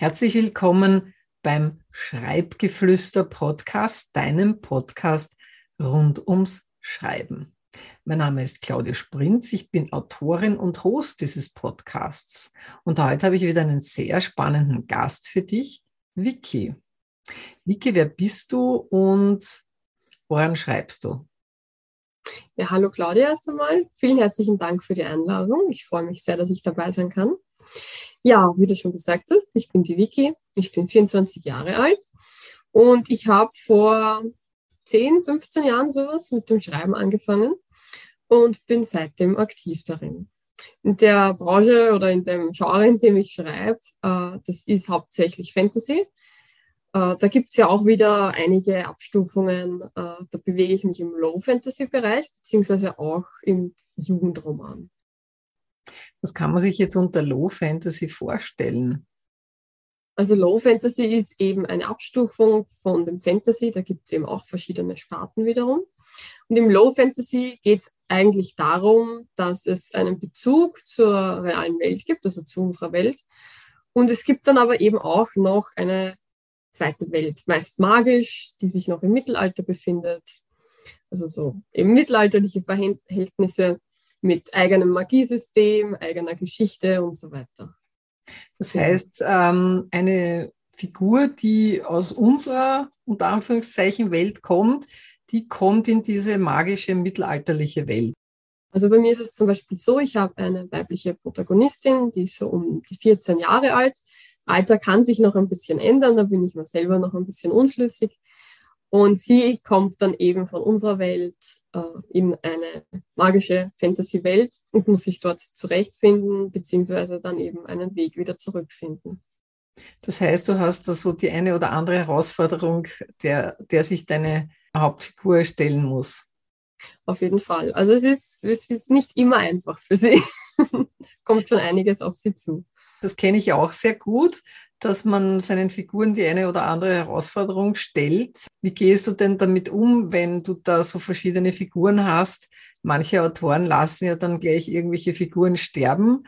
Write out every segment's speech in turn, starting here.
Herzlich willkommen beim Schreibgeflüster Podcast, deinem Podcast rund ums Schreiben. Mein Name ist Claudia Sprinz, ich bin Autorin und Host dieses Podcasts. Und heute habe ich wieder einen sehr spannenden Gast für dich, Vicky. Vicky, wer bist du und woran schreibst du? Ja, hallo Claudia erst einmal. Vielen herzlichen Dank für die Einladung. Ich freue mich sehr, dass ich dabei sein kann. Ja, wie du schon gesagt hast, ich bin die Vicky, ich bin 24 Jahre alt und ich habe vor 10, 15 Jahren sowas mit dem Schreiben angefangen und bin seitdem aktiv darin. In der Branche oder in dem Genre, in dem ich schreibe, äh, das ist hauptsächlich Fantasy. Äh, da gibt es ja auch wieder einige Abstufungen. Äh, da bewege ich mich im Low-Fantasy-Bereich, beziehungsweise auch im Jugendroman. Was kann man sich jetzt unter Low Fantasy vorstellen? Also Low Fantasy ist eben eine Abstufung von dem Fantasy. Da gibt es eben auch verschiedene Sparten wiederum. Und im Low Fantasy geht es eigentlich darum, dass es einen Bezug zur realen Welt gibt, also zu unserer Welt. Und es gibt dann aber eben auch noch eine zweite Welt, meist magisch, die sich noch im Mittelalter befindet. Also so eben mittelalterliche Verhältnisse mit eigenem Magiesystem, eigener Geschichte und so weiter. Das heißt, ähm, eine Figur, die aus unserer, unter Anführungszeichen, Welt kommt, die kommt in diese magische mittelalterliche Welt. Also bei mir ist es zum Beispiel so, ich habe eine weibliche Protagonistin, die ist so um die 14 Jahre alt. Alter kann sich noch ein bisschen ändern, da bin ich mir selber noch ein bisschen unschlüssig. Und sie kommt dann eben von unserer Welt äh, in eine magische Fantasy-Welt und muss sich dort zurechtfinden, beziehungsweise dann eben einen Weg wieder zurückfinden. Das heißt, du hast da so die eine oder andere Herausforderung, der, der sich deine Hauptfigur stellen muss. Auf jeden Fall. Also es ist, es ist nicht immer einfach für sie. Kommt schon einiges auf sie zu. Das kenne ich auch sehr gut dass man seinen Figuren die eine oder andere Herausforderung stellt. Wie gehst du denn damit um, wenn du da so verschiedene Figuren hast? Manche Autoren lassen ja dann gleich irgendwelche Figuren sterben.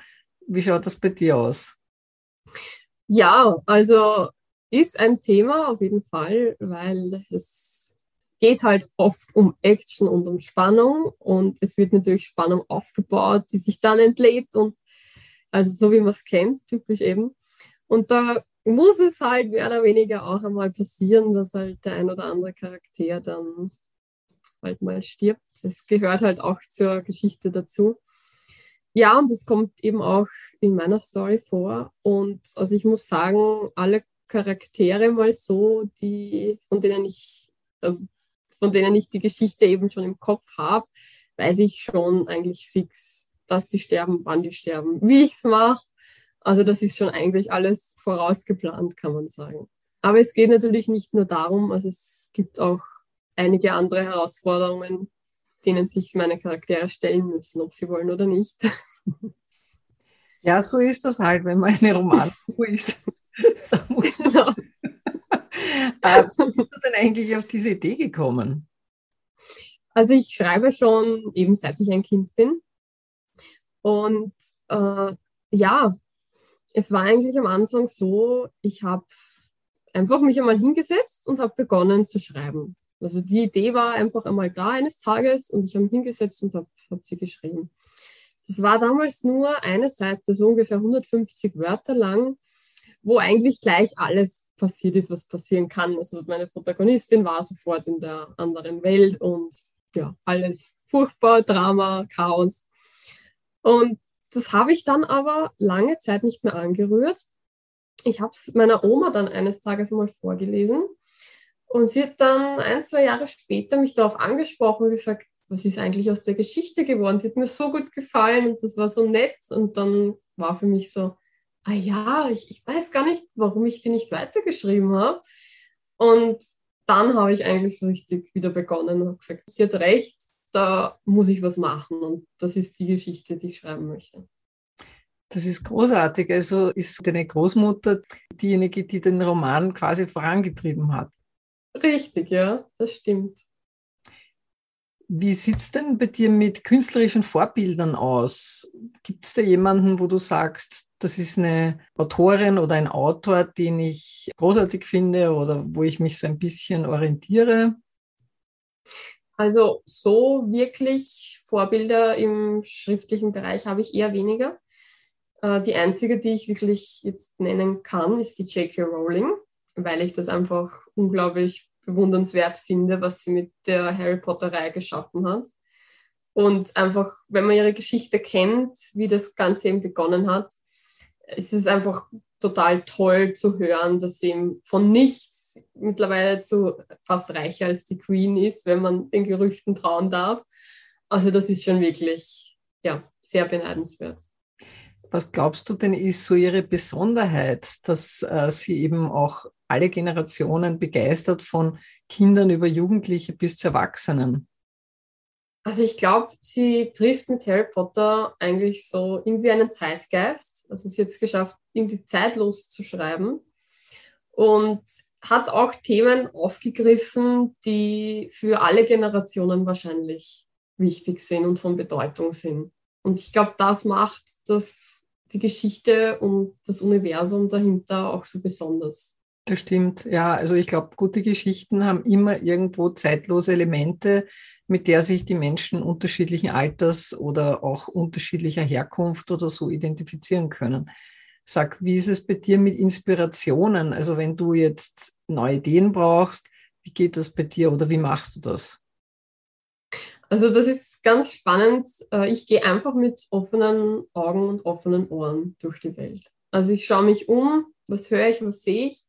Wie schaut das bei dir aus? Ja, also ist ein Thema auf jeden Fall, weil es geht halt oft um Action und um Spannung und es wird natürlich Spannung aufgebaut, die sich dann entlädt und also so wie man es kennt, typisch eben. Und da muss es halt mehr oder weniger auch einmal passieren, dass halt der ein oder andere Charakter dann halt mal stirbt. Das gehört halt auch zur Geschichte dazu. Ja, und das kommt eben auch in meiner Story vor. Und also ich muss sagen, alle Charaktere mal so, die, von denen ich, also von denen ich die Geschichte eben schon im Kopf habe, weiß ich schon eigentlich fix, dass die sterben, wann die sterben, wie ich es mache also das ist schon eigentlich alles vorausgeplant, kann man sagen. Aber es geht natürlich nicht nur darum, also es gibt auch einige andere Herausforderungen, denen sich meine Charaktere stellen müssen, ob sie wollen oder nicht. Ja, so ist das halt, wenn man eine Romanfigur ist. da muss man genau. äh, wie bist du denn eigentlich auf diese Idee gekommen? Also ich schreibe schon eben seit ich ein Kind bin. Und äh, ja, es war eigentlich am Anfang so, ich habe einfach mich einmal hingesetzt und habe begonnen zu schreiben. Also die Idee war einfach einmal da eines Tages und ich habe mich hingesetzt und habe hab sie geschrieben. Das war damals nur eine Seite, so ungefähr 150 Wörter lang, wo eigentlich gleich alles passiert ist, was passieren kann. Also meine Protagonistin war sofort in der anderen Welt und ja, alles furchtbar, Drama, Chaos. Und das habe ich dann aber lange Zeit nicht mehr angerührt. Ich habe es meiner Oma dann eines Tages mal vorgelesen und sie hat dann ein, zwei Jahre später mich darauf angesprochen und gesagt, was ist eigentlich aus der Geschichte geworden? Sie hat mir so gut gefallen und das war so nett. Und dann war für mich so, ah ja, ich, ich weiß gar nicht, warum ich die nicht weitergeschrieben habe. Und dann habe ich eigentlich so richtig wieder begonnen und gesagt, sie hat recht, da muss ich was machen. Und das ist die Geschichte, die ich schreiben möchte. Das ist großartig. Also ist deine Großmutter diejenige, die den Roman quasi vorangetrieben hat. Richtig, ja, das stimmt. Wie sieht es denn bei dir mit künstlerischen Vorbildern aus? Gibt es da jemanden, wo du sagst, das ist eine Autorin oder ein Autor, den ich großartig finde oder wo ich mich so ein bisschen orientiere? Also so wirklich Vorbilder im schriftlichen Bereich habe ich eher weniger. Äh, die einzige, die ich wirklich jetzt nennen kann, ist die J.K. Rowling, weil ich das einfach unglaublich bewundernswert finde, was sie mit der Harry Potter-Reihe geschaffen hat. Und einfach, wenn man ihre Geschichte kennt, wie das Ganze eben begonnen hat, ist es einfach total toll zu hören, dass sie eben von nichts mittlerweile zu fast reicher als die Queen ist, wenn man den Gerüchten trauen darf. Also das ist schon wirklich ja, sehr beneidenswert. Was glaubst du denn ist so ihre Besonderheit, dass äh, sie eben auch alle Generationen begeistert von Kindern über Jugendliche bis zu Erwachsenen? Also ich glaube, sie trifft mit Harry Potter eigentlich so irgendwie einen Zeitgeist. Also sie hat es geschafft, irgendwie zeitlos zu schreiben und hat auch Themen aufgegriffen, die für alle Generationen wahrscheinlich wichtig sind und von Bedeutung sind. Und ich glaube, das macht das die Geschichte und das Universum dahinter auch so besonders. Das stimmt, ja. Also ich glaube, gute Geschichten haben immer irgendwo zeitlose Elemente, mit der sich die Menschen unterschiedlichen Alters oder auch unterschiedlicher Herkunft oder so identifizieren können. Sag, wie ist es bei dir mit Inspirationen? Also wenn du jetzt neue Ideen brauchst, wie geht das bei dir oder wie machst du das? Also das ist ganz spannend. Äh, ich gehe einfach mit offenen Augen und offenen Ohren durch die Welt. Also ich schaue mich um, was höre ich, was sehe ich.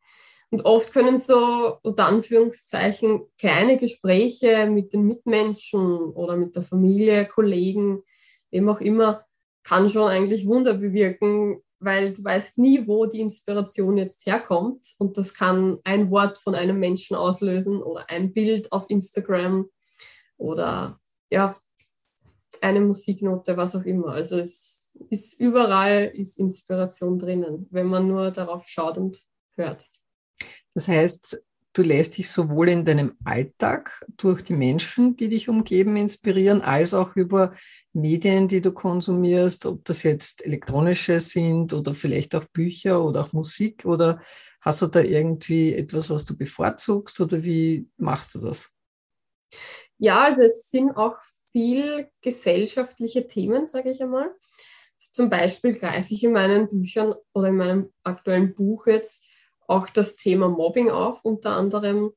Und oft können so unter Anführungszeichen kleine Gespräche mit den Mitmenschen oder mit der Familie, Kollegen, wem auch immer, kann schon eigentlich Wunder bewirken, weil du weißt nie, wo die Inspiration jetzt herkommt. Und das kann ein Wort von einem Menschen auslösen oder ein Bild auf Instagram oder ja, eine Musiknote, was auch immer. Also es ist überall ist Inspiration drinnen, wenn man nur darauf schaut und hört. Das heißt, du lässt dich sowohl in deinem Alltag durch die Menschen, die dich umgeben, inspirieren, als auch über Medien, die du konsumierst, ob das jetzt elektronische sind oder vielleicht auch Bücher oder auch Musik oder hast du da irgendwie etwas, was du bevorzugst oder wie machst du das? Ja, also es sind auch viel gesellschaftliche Themen, sage ich einmal. Zum Beispiel greife ich in meinen Büchern oder in meinem aktuellen Buch jetzt auch das Thema Mobbing auf, unter anderem,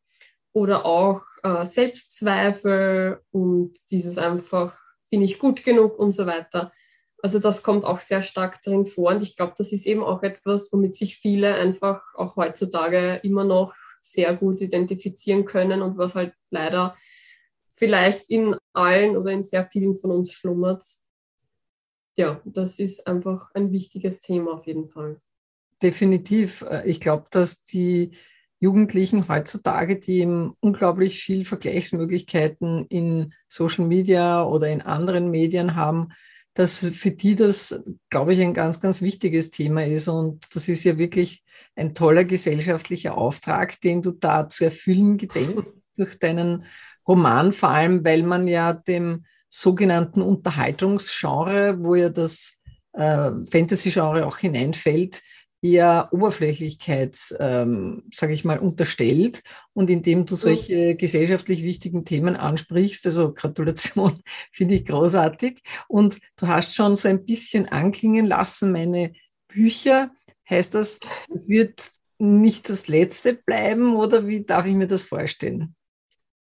oder auch äh, Selbstzweifel und dieses einfach, bin ich gut genug und so weiter. Also das kommt auch sehr stark drin vor und ich glaube, das ist eben auch etwas, womit sich viele einfach auch heutzutage immer noch sehr gut identifizieren können und was halt leider vielleicht in allen oder in sehr vielen von uns schlummert. Ja, das ist einfach ein wichtiges Thema auf jeden Fall. Definitiv. Äh, ich glaube, dass die Jugendlichen heutzutage, die unglaublich viel Vergleichsmöglichkeiten in Social Media oder in anderen Medien haben, dass für die das, glaube ich, ein ganz, ganz wichtiges Thema ist. Und das ist ja wirklich ein toller gesellschaftlicher Auftrag, den du da zu erfüllen gedenkst durch deinen Roman, vor allem weil man ja dem sogenannten Unterhaltungsgenre, wo ja das äh, Fantasy-Genre auch hineinfällt, eher Oberflächlichkeit, ähm, sage ich mal, unterstellt. Und indem du solche gesellschaftlich wichtigen Themen ansprichst, also Gratulation, finde ich großartig. Und du hast schon so ein bisschen anklingen lassen, meine Bücher. Heißt das, es wird nicht das letzte bleiben oder wie darf ich mir das vorstellen?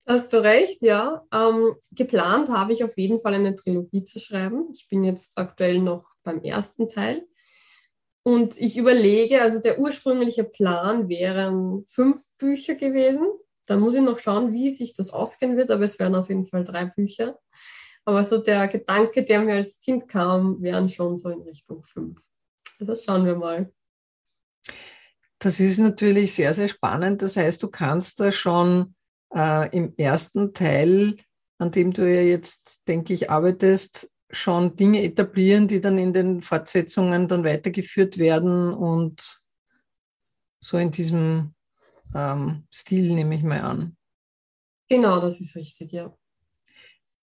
Hast du recht, ja. Ähm, geplant habe ich auf jeden Fall eine Trilogie zu schreiben. Ich bin jetzt aktuell noch beim ersten Teil. Und ich überlege, also der ursprüngliche Plan wären fünf Bücher gewesen. Da muss ich noch schauen, wie sich das ausgehen wird, aber es wären auf jeden Fall drei Bücher. Aber so der Gedanke, der mir als Kind kam, wären schon so in Richtung fünf. Das also schauen wir mal. Das ist natürlich sehr, sehr spannend. Das heißt, du kannst da schon äh, im ersten Teil, an dem du ja jetzt, denke ich, arbeitest, schon Dinge etablieren, die dann in den Fortsetzungen dann weitergeführt werden und so in diesem ähm, Stil nehme ich mal an. Genau, das ist richtig, ja.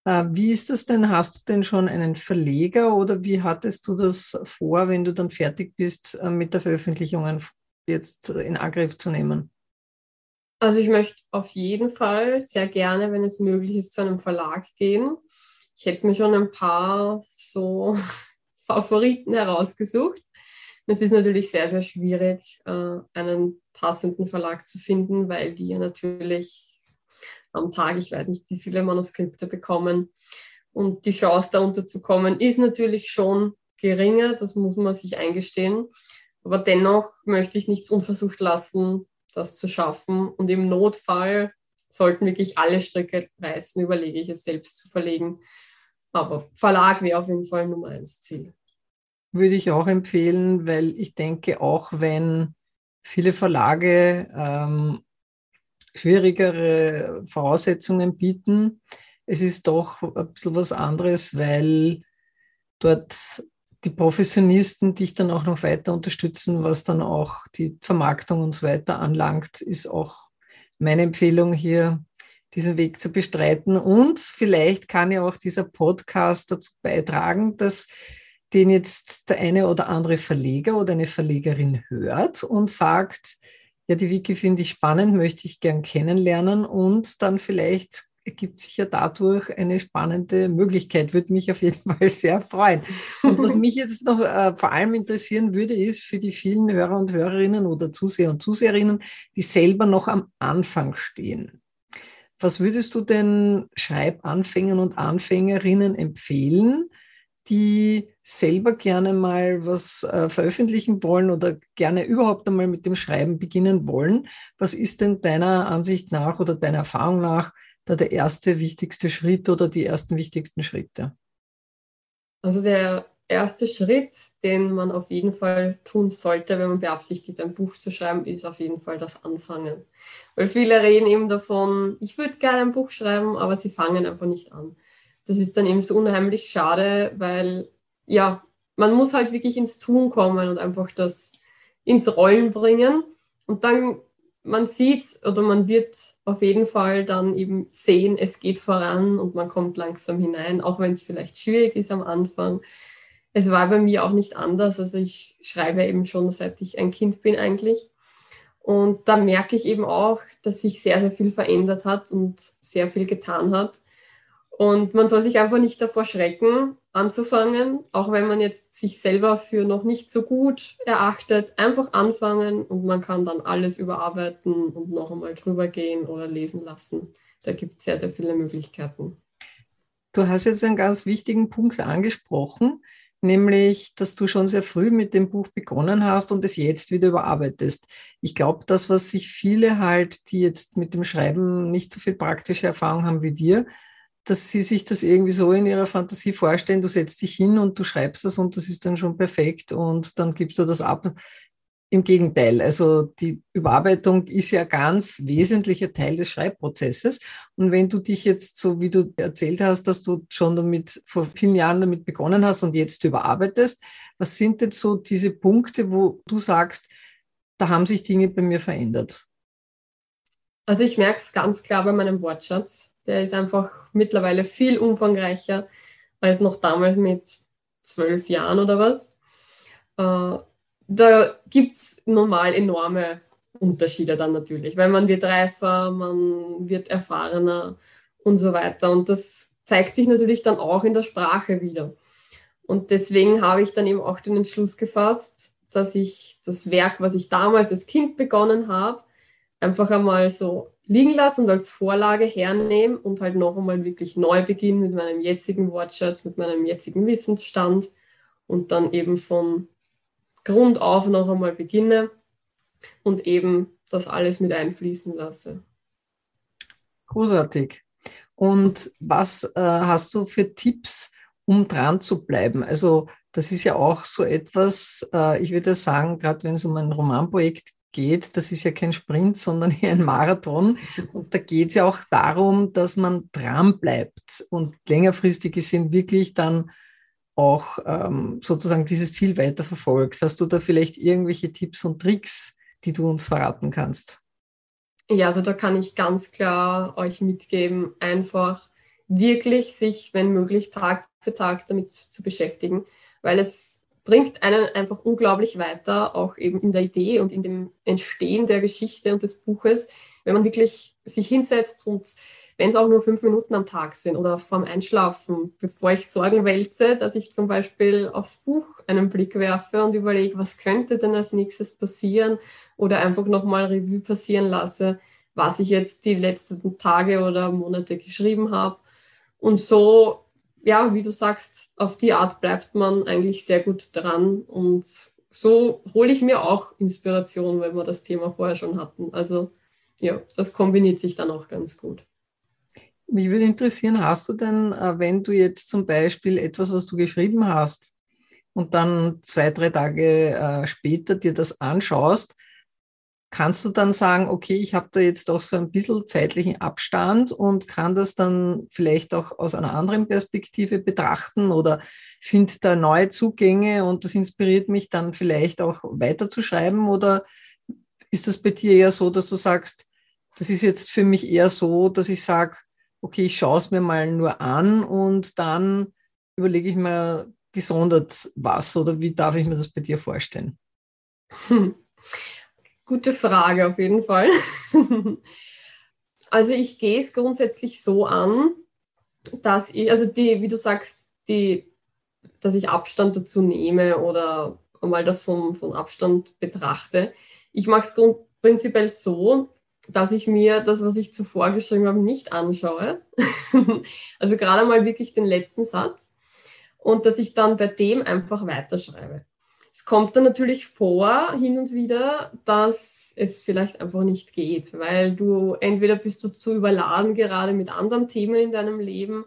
Äh, wie ist das denn? Hast du denn schon einen Verleger oder wie hattest du das vor, wenn du dann fertig bist äh, mit der Veröffentlichung jetzt in Angriff zu nehmen? Also ich möchte auf jeden Fall sehr gerne, wenn es möglich ist, zu einem Verlag gehen. Ich hätte mir schon ein paar so Favoriten herausgesucht. Es ist natürlich sehr, sehr schwierig, äh, einen passenden Verlag zu finden, weil die ja natürlich am Tag, ich weiß nicht, wie viele Manuskripte bekommen. Und die Chance, da unterzukommen, ist natürlich schon geringer, das muss man sich eingestehen. Aber dennoch möchte ich nichts unversucht lassen, das zu schaffen. Und im Notfall sollten wirklich alle Stricke reißen, überlege ich es selbst zu verlegen. Aber Verlag wäre auf jeden Fall Nummer eins Ziel würde ich auch empfehlen, weil ich denke, auch wenn viele Verlage ähm, schwierigere Voraussetzungen bieten, es ist doch ein bisschen was anderes, weil dort die Professionisten dich dann auch noch weiter unterstützen, was dann auch die Vermarktung und so weiter anlangt, ist auch meine Empfehlung hier, diesen Weg zu bestreiten. Und vielleicht kann ja auch dieser Podcast dazu beitragen, dass den jetzt der eine oder andere Verleger oder eine Verlegerin hört und sagt, ja, die Wiki finde ich spannend, möchte ich gern kennenlernen und dann vielleicht ergibt sich ja dadurch eine spannende Möglichkeit, würde mich auf jeden Fall sehr freuen. Und was mich jetzt noch äh, vor allem interessieren würde, ist für die vielen Hörer und Hörerinnen oder Zuseher und Zuseherinnen, die selber noch am Anfang stehen. Was würdest du denn Schreibanfängern und Anfängerinnen empfehlen, die selber gerne mal was äh, veröffentlichen wollen oder gerne überhaupt einmal mit dem Schreiben beginnen wollen. Was ist denn deiner Ansicht nach oder deiner Erfahrung nach da der erste wichtigste Schritt oder die ersten wichtigsten Schritte? Also der erste Schritt, den man auf jeden Fall tun sollte, wenn man beabsichtigt, ein Buch zu schreiben, ist auf jeden Fall das Anfangen. Weil viele reden eben davon, ich würde gerne ein Buch schreiben, aber sie fangen einfach nicht an das ist dann eben so unheimlich schade, weil ja, man muss halt wirklich ins Tun kommen und einfach das ins Rollen bringen. Und dann, man sieht oder man wird auf jeden Fall dann eben sehen, es geht voran und man kommt langsam hinein, auch wenn es vielleicht schwierig ist am Anfang. Es war bei mir auch nicht anders. Also ich schreibe eben schon seit ich ein Kind bin eigentlich. Und da merke ich eben auch, dass sich sehr, sehr viel verändert hat und sehr viel getan hat. Und man soll sich einfach nicht davor schrecken, anzufangen, auch wenn man jetzt sich selber für noch nicht so gut erachtet, einfach anfangen und man kann dann alles überarbeiten und noch einmal drüber gehen oder lesen lassen. Da gibt es sehr, sehr viele Möglichkeiten. Du hast jetzt einen ganz wichtigen Punkt angesprochen, nämlich, dass du schon sehr früh mit dem Buch begonnen hast und es jetzt wieder überarbeitest. Ich glaube, das, was sich viele halt, die jetzt mit dem Schreiben nicht so viel praktische Erfahrung haben wie wir, dass sie sich das irgendwie so in ihrer Fantasie vorstellen, du setzt dich hin und du schreibst das und das ist dann schon perfekt und dann gibst du das ab. Im Gegenteil, also die Überarbeitung ist ja ganz wesentlicher Teil des Schreibprozesses. Und wenn du dich jetzt, so wie du erzählt hast, dass du schon damit vor vielen Jahren damit begonnen hast und jetzt überarbeitest, was sind denn so diese Punkte, wo du sagst, da haben sich Dinge bei mir verändert? Also ich merke es ganz klar bei meinem Wortschatz. Der ist einfach mittlerweile viel umfangreicher als noch damals mit zwölf Jahren oder was. Äh, da gibt es normal enorme Unterschiede dann natürlich, weil man wird reifer, man wird erfahrener und so weiter. Und das zeigt sich natürlich dann auch in der Sprache wieder. Und deswegen habe ich dann eben auch den Entschluss gefasst, dass ich das Werk, was ich damals als Kind begonnen habe, einfach einmal so liegen lasse und als Vorlage hernehme und halt noch einmal wirklich neu beginne mit meinem jetzigen Wortschatz, mit meinem jetzigen Wissensstand und dann eben von Grund auf noch einmal beginne und eben das alles mit einfließen lasse. Großartig. Und was äh, hast du für Tipps, um dran zu bleiben? Also das ist ja auch so etwas, äh, ich würde sagen, gerade wenn es um ein Romanprojekt geht, das ist ja kein Sprint, sondern hier ein Marathon. Und da geht es ja auch darum, dass man dran bleibt und längerfristig gesehen wirklich dann auch ähm, sozusagen dieses Ziel weiterverfolgt. Hast du da vielleicht irgendwelche Tipps und Tricks, die du uns verraten kannst? Ja, also da kann ich ganz klar euch mitgeben, einfach wirklich sich, wenn möglich, Tag für Tag damit zu beschäftigen, weil es bringt einen einfach unglaublich weiter, auch eben in der Idee und in dem Entstehen der Geschichte und des Buches, wenn man wirklich sich hinsetzt und wenn es auch nur fünf Minuten am Tag sind oder vorm Einschlafen, bevor ich Sorgen wälze, dass ich zum Beispiel aufs Buch einen Blick werfe und überlege, was könnte denn als nächstes passieren oder einfach nochmal Revue passieren lasse, was ich jetzt die letzten Tage oder Monate geschrieben habe. Und so, ja, wie du sagst, auf die Art bleibt man eigentlich sehr gut dran und so hole ich mir auch Inspiration, wenn wir das Thema vorher schon hatten. Also ja, das kombiniert sich dann auch ganz gut. Mich würde interessieren, hast du denn, äh, wenn du jetzt zum Beispiel etwas, was du geschrieben hast, und dann zwei, drei Tage äh, später dir das anschaust, kannst du dann sagen, okay, ich habe da jetzt auch so ein bisschen zeitlichen Abstand und kann das dann vielleicht auch aus einer anderen Perspektive betrachten oder finde da neue Zugänge und das inspiriert mich dann vielleicht auch weiterzuschreiben oder ist das bei dir eher so, dass du sagst, das ist jetzt für mich eher so, dass ich sage, okay, ich schaue es mir mal nur an und dann überlege ich mir gesondert was oder wie darf ich mir das bei dir vorstellen? Hm. Gute Frage auf jeden Fall. also ich gehe es grundsätzlich so an, dass ich, also die, wie du sagst, die, dass ich Abstand dazu nehme oder mal das vom, vom Abstand betrachte. Ich mache es prinzipiell so, dass ich mir das, was ich zuvor geschrieben habe, nicht anschaue. also gerade mal wirklich den letzten Satz. Und dass ich dann bei dem einfach weiterschreibe. Kommt dann natürlich vor, hin und wieder, dass es vielleicht einfach nicht geht, weil du entweder bist du zu überladen gerade mit anderen Themen in deinem Leben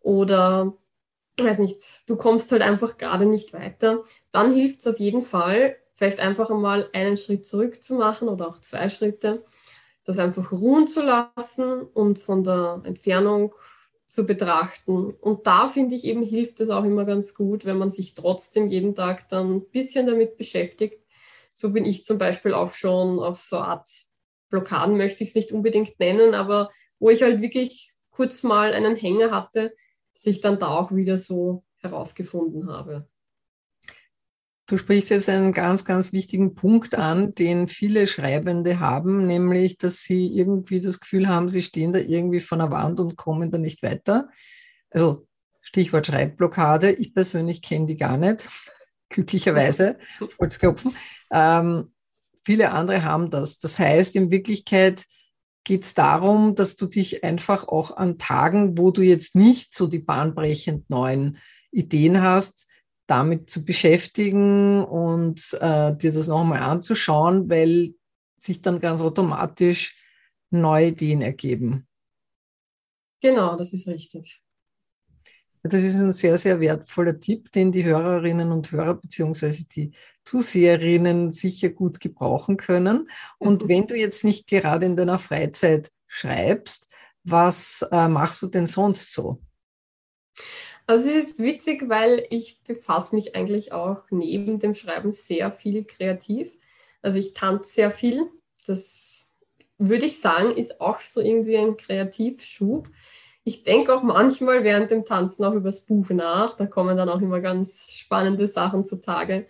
oder weiß nicht, du kommst halt einfach gerade nicht weiter. Dann hilft es auf jeden Fall, vielleicht einfach einmal einen Schritt zurück zu machen oder auch zwei Schritte das einfach ruhen zu lassen und von der Entfernung zu betrachten. Und da finde ich eben hilft es auch immer ganz gut, wenn man sich trotzdem jeden Tag dann ein bisschen damit beschäftigt. So bin ich zum Beispiel auch schon auf so Art Blockaden, möchte ich es nicht unbedingt nennen, aber wo ich halt wirklich kurz mal einen Hänger hatte, dass ich dann da auch wieder so herausgefunden habe. Du sprichst jetzt einen ganz, ganz wichtigen Punkt an, den viele Schreibende haben, nämlich, dass sie irgendwie das Gefühl haben, sie stehen da irgendwie von der Wand und kommen da nicht weiter. Also Stichwort Schreibblockade. Ich persönlich kenne die gar nicht, glücklicherweise, Holzklopfen. Ähm, viele andere haben das. Das heißt, in Wirklichkeit geht es darum, dass du dich einfach auch an Tagen, wo du jetzt nicht so die bahnbrechend neuen Ideen hast, damit zu beschäftigen und äh, dir das nochmal anzuschauen, weil sich dann ganz automatisch neue Ideen ergeben. Genau, das ist richtig. Das ist ein sehr, sehr wertvoller Tipp, den die Hörerinnen und Hörer bzw. die Zuseherinnen sicher gut gebrauchen können. Und wenn du jetzt nicht gerade in deiner Freizeit schreibst, was äh, machst du denn sonst so? Also es ist witzig, weil ich befasse mich eigentlich auch neben dem Schreiben sehr viel kreativ. Also ich tanze sehr viel. Das würde ich sagen, ist auch so irgendwie ein Kreativschub. Ich denke auch manchmal während dem Tanzen auch über das Buch nach. Da kommen dann auch immer ganz spannende Sachen zutage.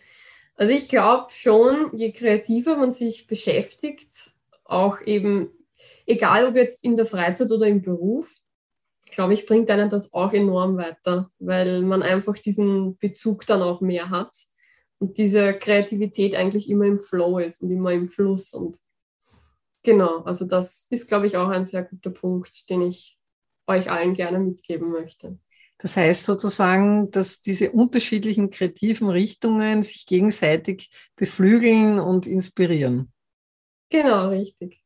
Also ich glaube schon, je kreativer man sich beschäftigt, auch eben, egal ob jetzt in der Freizeit oder im Beruf, glaube ich, bringt einen das auch enorm weiter, weil man einfach diesen Bezug dann auch mehr hat und diese Kreativität eigentlich immer im Flow ist und immer im Fluss. Und genau, also das ist, glaube ich, auch ein sehr guter Punkt, den ich euch allen gerne mitgeben möchte. Das heißt sozusagen, dass diese unterschiedlichen kreativen Richtungen sich gegenseitig beflügeln und inspirieren. Genau, richtig.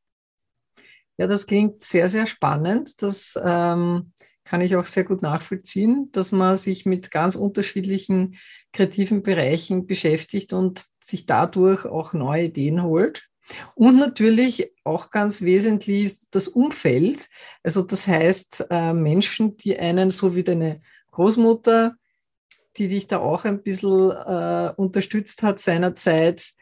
Ja, das klingt sehr, sehr spannend. Das ähm, kann ich auch sehr gut nachvollziehen, dass man sich mit ganz unterschiedlichen kreativen Bereichen beschäftigt und sich dadurch auch neue Ideen holt. Und natürlich auch ganz wesentlich ist das Umfeld. Also das heißt, äh, Menschen, die einen, so wie deine Großmutter, die dich da auch ein bisschen äh, unterstützt hat seinerzeit,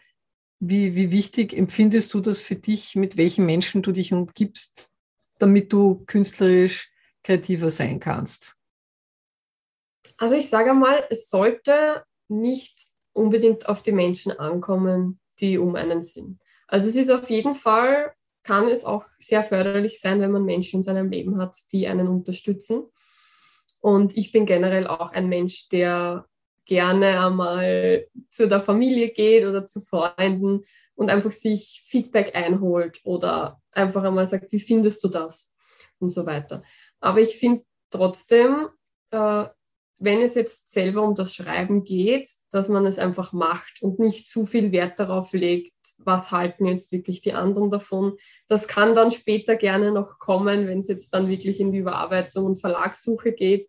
wie, wie wichtig empfindest du das für dich, mit welchen Menschen du dich umgibst, damit du künstlerisch kreativer sein kannst? Also ich sage mal, es sollte nicht unbedingt auf die Menschen ankommen, die um einen sind. Also es ist auf jeden Fall, kann es auch sehr förderlich sein, wenn man Menschen in seinem Leben hat, die einen unterstützen. Und ich bin generell auch ein Mensch, der gerne einmal zu der Familie geht oder zu Freunden und einfach sich Feedback einholt oder einfach einmal sagt, wie findest du das und so weiter. Aber ich finde trotzdem, äh, wenn es jetzt selber um das Schreiben geht, dass man es einfach macht und nicht zu viel Wert darauf legt, was halten jetzt wirklich die anderen davon. Das kann dann später gerne noch kommen, wenn es jetzt dann wirklich in die Überarbeitung und Verlagssuche geht.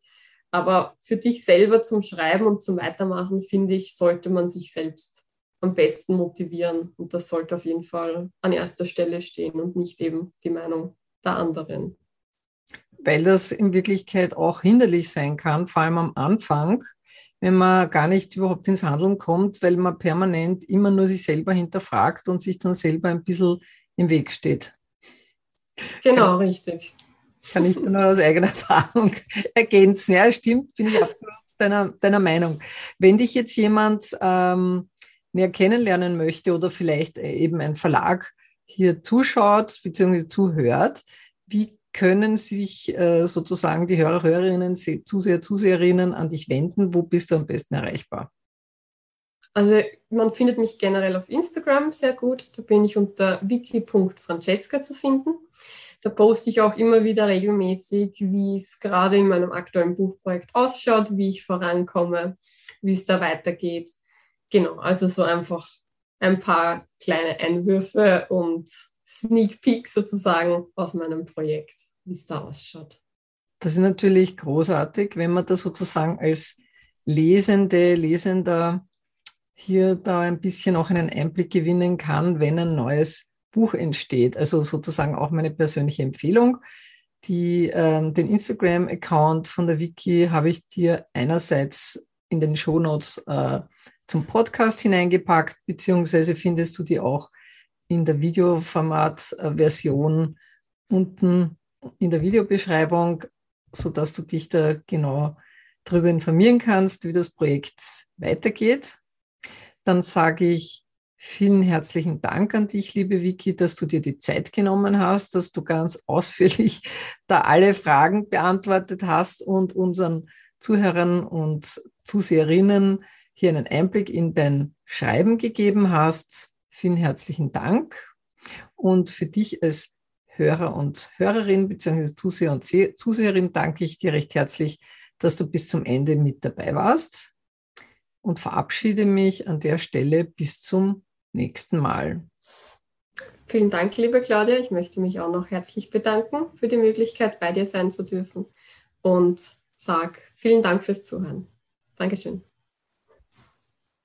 Aber für dich selber zum Schreiben und zum Weitermachen, finde ich, sollte man sich selbst am besten motivieren. Und das sollte auf jeden Fall an erster Stelle stehen und nicht eben die Meinung der anderen. Weil das in Wirklichkeit auch hinderlich sein kann, vor allem am Anfang, wenn man gar nicht überhaupt ins Handeln kommt, weil man permanent immer nur sich selber hinterfragt und sich dann selber ein bisschen im Weg steht. Genau, richtig. Kann ich nur aus eigener Erfahrung ergänzen. Ja, stimmt, bin ich absolut deiner, deiner Meinung. Wenn dich jetzt jemand ähm, näher kennenlernen möchte oder vielleicht äh, eben ein Verlag hier zuschaut bzw. zuhört, wie können sich äh, sozusagen die Hörer, Hörerinnen, Zuseher, Zuseherinnen an dich wenden? Wo bist du am besten erreichbar? Also man findet mich generell auf Instagram sehr gut. Da bin ich unter wiki.francesca zu finden. Da poste ich auch immer wieder regelmäßig, wie es gerade in meinem aktuellen Buchprojekt ausschaut, wie ich vorankomme, wie es da weitergeht. Genau, also so einfach ein paar kleine Einwürfe und Sneak Peek sozusagen aus meinem Projekt, wie es da ausschaut. Das ist natürlich großartig, wenn man da sozusagen als Lesende, Lesender hier da ein bisschen auch einen Einblick gewinnen kann, wenn ein neues Buch entsteht. Also sozusagen auch meine persönliche Empfehlung. Die, ähm, den Instagram-Account von der Wiki habe ich dir einerseits in den Shownotes äh, zum Podcast hineingepackt, beziehungsweise findest du die auch in der Videoformat-Version unten in der Videobeschreibung, sodass du dich da genau darüber informieren kannst, wie das Projekt weitergeht. Dann sage ich vielen herzlichen Dank an dich, liebe Vicky, dass du dir die Zeit genommen hast, dass du ganz ausführlich da alle Fragen beantwortet hast und unseren Zuhörern und Zuseherinnen hier einen Einblick in dein Schreiben gegeben hast. Vielen herzlichen Dank. Und für dich als Hörer und Hörerin bzw. Zuseher und Zuseherin danke ich dir recht herzlich, dass du bis zum Ende mit dabei warst und verabschiede mich an der Stelle bis zum nächsten Mal. Vielen Dank, liebe Claudia. Ich möchte mich auch noch herzlich bedanken für die Möglichkeit, bei dir sein zu dürfen und sage vielen Dank fürs Zuhören. Dankeschön.